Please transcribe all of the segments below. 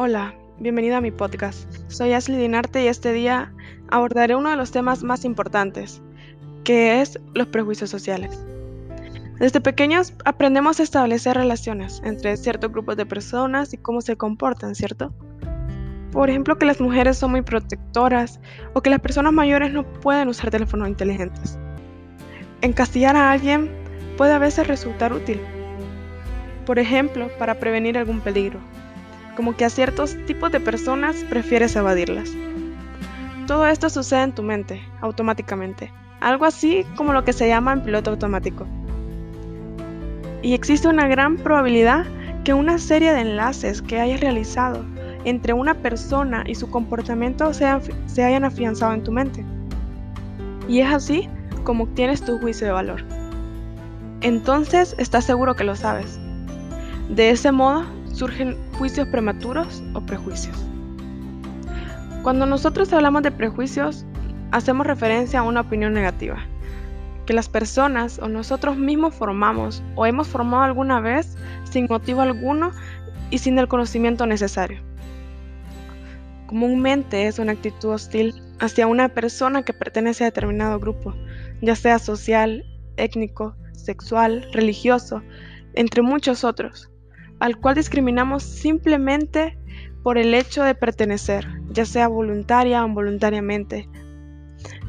Hola, bienvenida a mi podcast. Soy Ashley Dinarte y este día abordaré uno de los temas más importantes, que es los prejuicios sociales. Desde pequeños aprendemos a establecer relaciones entre ciertos grupos de personas y cómo se comportan, ¿cierto? Por ejemplo, que las mujeres son muy protectoras o que las personas mayores no pueden usar teléfonos inteligentes. Encastillar a alguien puede a veces resultar útil, por ejemplo, para prevenir algún peligro, como que a ciertos tipos de personas prefieres evadirlas. Todo esto sucede en tu mente, automáticamente, algo así como lo que se llama en piloto automático. Y existe una gran probabilidad que una serie de enlaces que hayas realizado entre una persona y su comportamiento se, se hayan afianzado en tu mente. Y es así como obtienes tu juicio de valor. Entonces estás seguro que lo sabes. De ese modo surgen juicios prematuros o prejuicios. Cuando nosotros hablamos de prejuicios, hacemos referencia a una opinión negativa, que las personas o nosotros mismos formamos o hemos formado alguna vez sin motivo alguno y sin el conocimiento necesario. Comúnmente es una actitud hostil hacia una persona que pertenece a determinado grupo, ya sea social, étnico, sexual, religioso, entre muchos otros al cual discriminamos simplemente por el hecho de pertenecer, ya sea voluntaria o involuntariamente,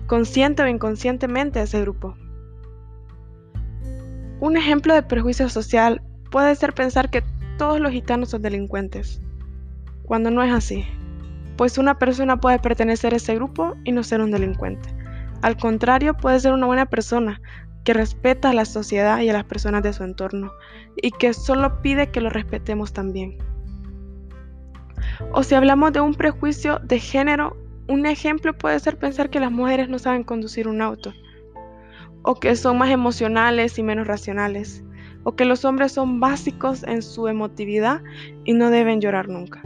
consciente o inconscientemente a ese grupo. Un ejemplo de prejuicio social puede ser pensar que todos los gitanos son delincuentes, cuando no es así, pues una persona puede pertenecer a ese grupo y no ser un delincuente. Al contrario, puede ser una buena persona, que respeta a la sociedad y a las personas de su entorno y que solo pide que lo respetemos también. O si hablamos de un prejuicio de género, un ejemplo puede ser pensar que las mujeres no saben conducir un auto, o que son más emocionales y menos racionales, o que los hombres son básicos en su emotividad y no deben llorar nunca.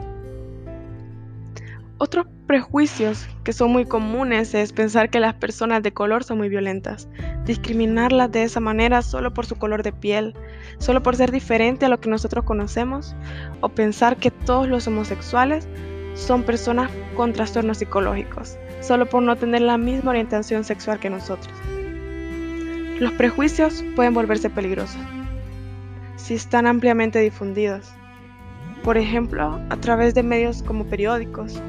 Otros prejuicios que son muy comunes es pensar que las personas de color son muy violentas, discriminarlas de esa manera solo por su color de piel, solo por ser diferente a lo que nosotros conocemos, o pensar que todos los homosexuales son personas con trastornos psicológicos, solo por no tener la misma orientación sexual que nosotros. Los prejuicios pueden volverse peligrosos si están ampliamente difundidos, por ejemplo, a través de medios como periódicos,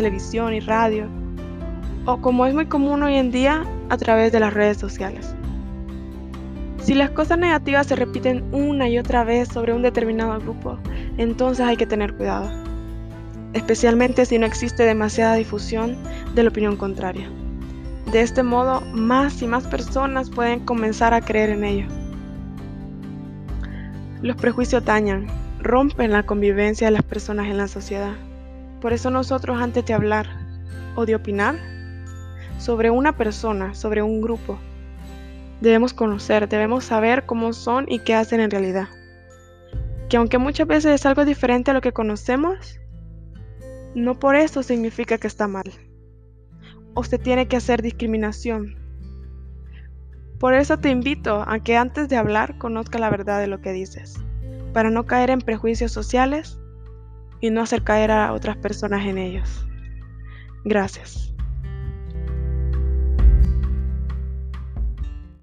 televisión y radio, o como es muy común hoy en día, a través de las redes sociales. Si las cosas negativas se repiten una y otra vez sobre un determinado grupo, entonces hay que tener cuidado, especialmente si no existe demasiada difusión de la opinión contraria. De este modo, más y más personas pueden comenzar a creer en ello. Los prejuicios dañan, rompen la convivencia de las personas en la sociedad. Por eso nosotros antes de hablar o de opinar sobre una persona, sobre un grupo, debemos conocer, debemos saber cómo son y qué hacen en realidad. Que aunque muchas veces es algo diferente a lo que conocemos, no por eso significa que está mal. O se tiene que hacer discriminación. Por eso te invito a que antes de hablar conozca la verdad de lo que dices, para no caer en prejuicios sociales y no hacer caer a otras personas en ellos. Gracias.